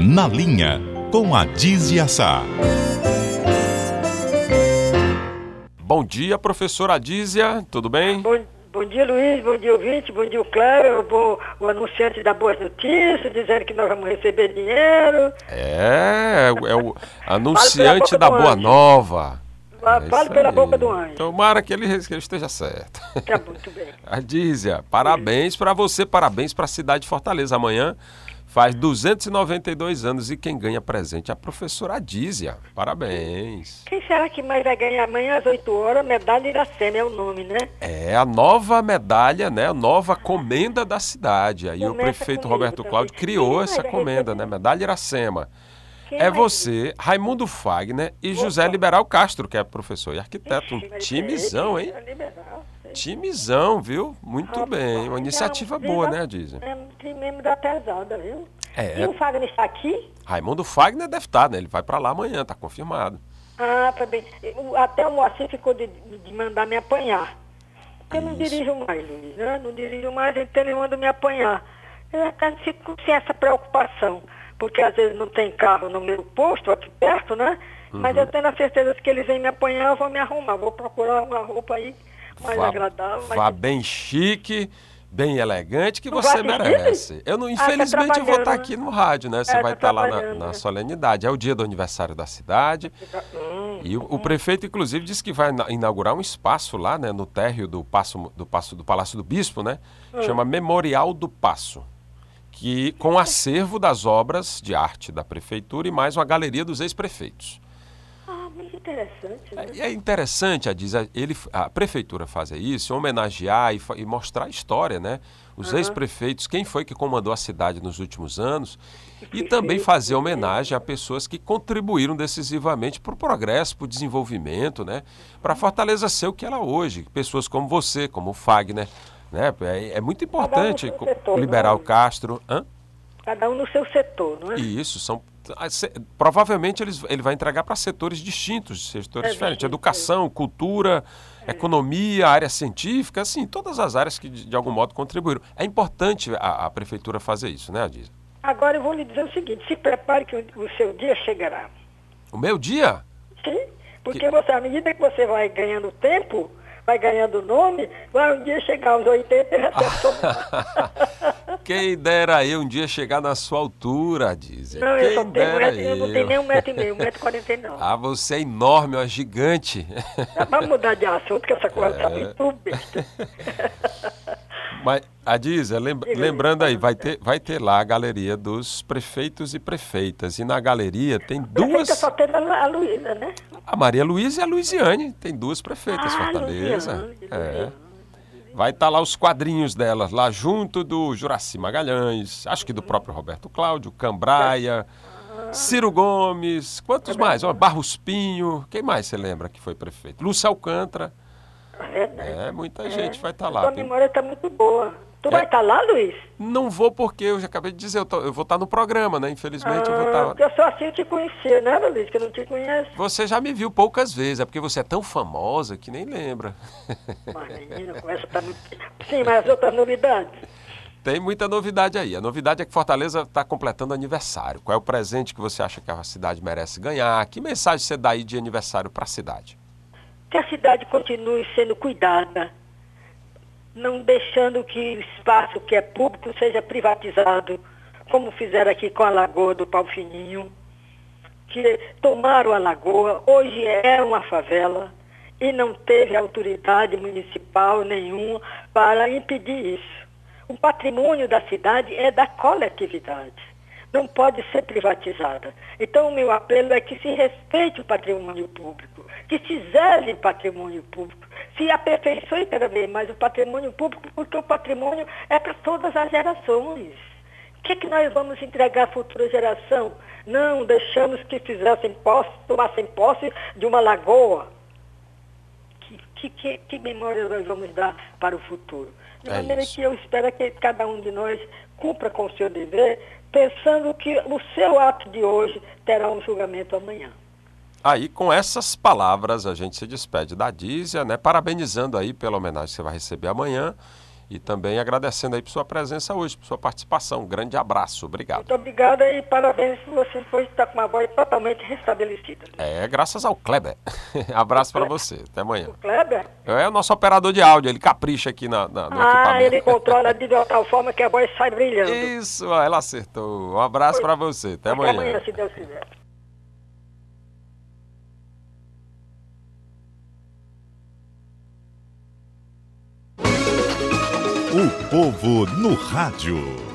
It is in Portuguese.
Na Linha, com a Dizia Sá. Bom dia, professora Adísia, tudo bem? Bom, bom dia, Luiz, bom dia, ouvinte, bom dia, o Cléber, o, o anunciante da Boas Notícias, dizendo que nós vamos receber dinheiro. É, é o anunciante da Boa anjo. Nova. É Fale pela aí. boca do anjo. Tomara que ele, que ele esteja certo. Tá muito bem. Adísia, parabéns para você, parabéns para a cidade de Fortaleza. Amanhã faz 292 anos e quem ganha presente é a professora Adísia. Parabéns. Quem será que mais vai ganhar amanhã às 8 horas? Medalha Iracema é o nome, né? É a nova medalha, né? A nova comenda da cidade. Aí o Começa prefeito comigo Roberto também. Cláudio criou essa comenda, né? receber? Medalha Iracema. Quem É você, Raimundo Fagner e José Liberal Castro, que é professor e arquiteto. Um mas timizão, hein? é liberal. Timizão, viu? Muito bem. Uma é iniciativa boa, né, Adísia? É mesmo da pesada, viu? É. E o Fagner está aqui? Raimundo Fagner deve estar, né? Ele vai para lá amanhã, tá confirmado. Ah, tá bem. Até o Moacir ficou de, de mandar me apanhar. Porque eu não dirijo mais, Luiz, né? Não dirijo mais, então ele manda me apanhar. Eu até fico sem essa preocupação, porque às vezes não tem carro no meu posto, aqui perto, né? Mas Uhum. eu tenho a certeza que eles vêm me apanhar, eu vou me arrumar. Vou procurar uma roupa aí mais vá, agradável. vá mais... bem chique, bem elegante, que Não você merece. Eu não, tá infelizmente, eu vou estar trabalhando, aqui no rádio, né? Você É, vai tá estar lá na, na solenidade. É o dia do aniversário da cidade. Hum, E o, o prefeito, inclusive, disse que vai ina- inaugurar um espaço lá, né, no térreo do Passo, do Passo do Palácio do Bispo, né? Hum. Chama Memorial do Passo. Que, com acervo das obras de arte da prefeitura e mais uma galeria dos ex-prefeitos. Muito interessante, né? É é interessante, a, diz, a, ele, a prefeitura fazer isso, homenagear e, e mostrar a história, né? Os ex-prefeitos, quem foi que comandou a cidade nos últimos anos, e também fazer homenagem a pessoas que contribuíram decisivamente para o progresso, para o desenvolvimento, né? Para Fortaleza ser o que ela é hoje. Pessoas como você, como o Fagner, né? É, é muito importante co- setor, liberar o né? Castro. Hã? Cada um no seu setor, não é? E isso são. Ah, Provavelmente eles, ele vai entregar para setores distintos, setores É, diferentes. Educação, cultura, economia, área científica, assim, todas as áreas que de, de algum modo contribuíram. É importante a, a prefeitura fazer isso, né, Adisa? Agora eu vou lhe dizer o seguinte, se prepare que o, o seu dia chegará. O meu dia? Sim? Porque Que- você, à medida que você vai ganhando tempo, vai ganhando nome, vai um dia chegar aos 80 e já deve tomar. Quem dera eu um dia chegar na sua altura, Adisa. Não, eu só Quem tenho, metro, eu não tenho nem eu. um metro e meio, um metro e quarenta e nove. Ah, você é enorme, uma gigante. Vamos mudar de assunto, que essa coisa É. tá muito besta. Mas, Adisa, lembra- lembrando aí, vai ter, vai ter lá a galeria dos prefeitos e prefeitas. E na galeria tem Prefeita duas. só teve a Luísa, né? A Maria Luísa e a Luiziane. Tem duas prefeitas, Ah, Fortaleza. Luiziane, É. Vai estar lá os quadrinhos delas, lá junto do Juraci Magalhães, acho que do próprio Roberto Cláudio, Cambraia, Ciro Gomes, quantos mais? Ó, Barros Pinho, quem mais você lembra que foi prefeito? Lúcio Alcântara. É? É, muita gente vai estar lá. Sua memória está muito boa. Tu É. vai estar lá, Luiz? Não vou porque eu já acabei de dizer, eu, tô- eu vou estar no programa, né? Infelizmente eu vou Ah, estar. porque eu só assim te conhecia, né, Luiz? Que eu não te conheço. Você já me viu poucas vezes, é porque você é tão famosa que nem lembra. Mas, menina, com essa tá muito... Sim, mas as outras novidades. Tem muita novidade aí. A novidade é que Fortaleza está completando aniversário. Qual é o presente que você acha que a cidade merece ganhar? Que mensagem você dá aí de aniversário para a cidade? Que a cidade continue sendo cuidada, não deixando que o espaço que é público seja privatizado, como fizeram aqui com a Lagoa do Pau Fininho, que tomaram a Lagoa, hoje é uma favela e não teve autoridade municipal nenhuma para impedir isso. O patrimônio da cidade é da coletividade, não pode ser privatizada. Então, o meu apelo é que se respeite o patrimônio público, que se zele o patrimônio público, se aperfeiçoe cada vez mais o patrimônio público, porque o patrimônio é para todas as gerações. O que, é que nós vamos entregar à futura geração? Não deixamos que fizessem posse, tomassem posse de uma lagoa. Que, que, que, memória nós vamos dar para o futuro? De É maneira isso. que eu espero que cada um de nós cumpra com o seu dever, pensando que o seu ato de hoje terá um julgamento amanhã. Aí, com essas palavras, a gente se despede da Dízia, né? Parabenizando aí pela homenagem que você vai receber amanhã. E também agradecendo aí por sua presença hoje, por sua participação. Um grande abraço, obrigado. Muito obrigada e parabéns por você foi estar com uma voz totalmente restabelecida. É, graças ao Kleber. abraço para você. Até amanhã. O Kleber? É o nosso operador de áudio, ele capricha aqui na, na, no ah, equipamento. ele controla de tal forma que a voz sai brilhando. Isso, ela acertou. Um abraço para você. Até, Até amanhã. amanhã, se Deus quiser. O povo no rádio.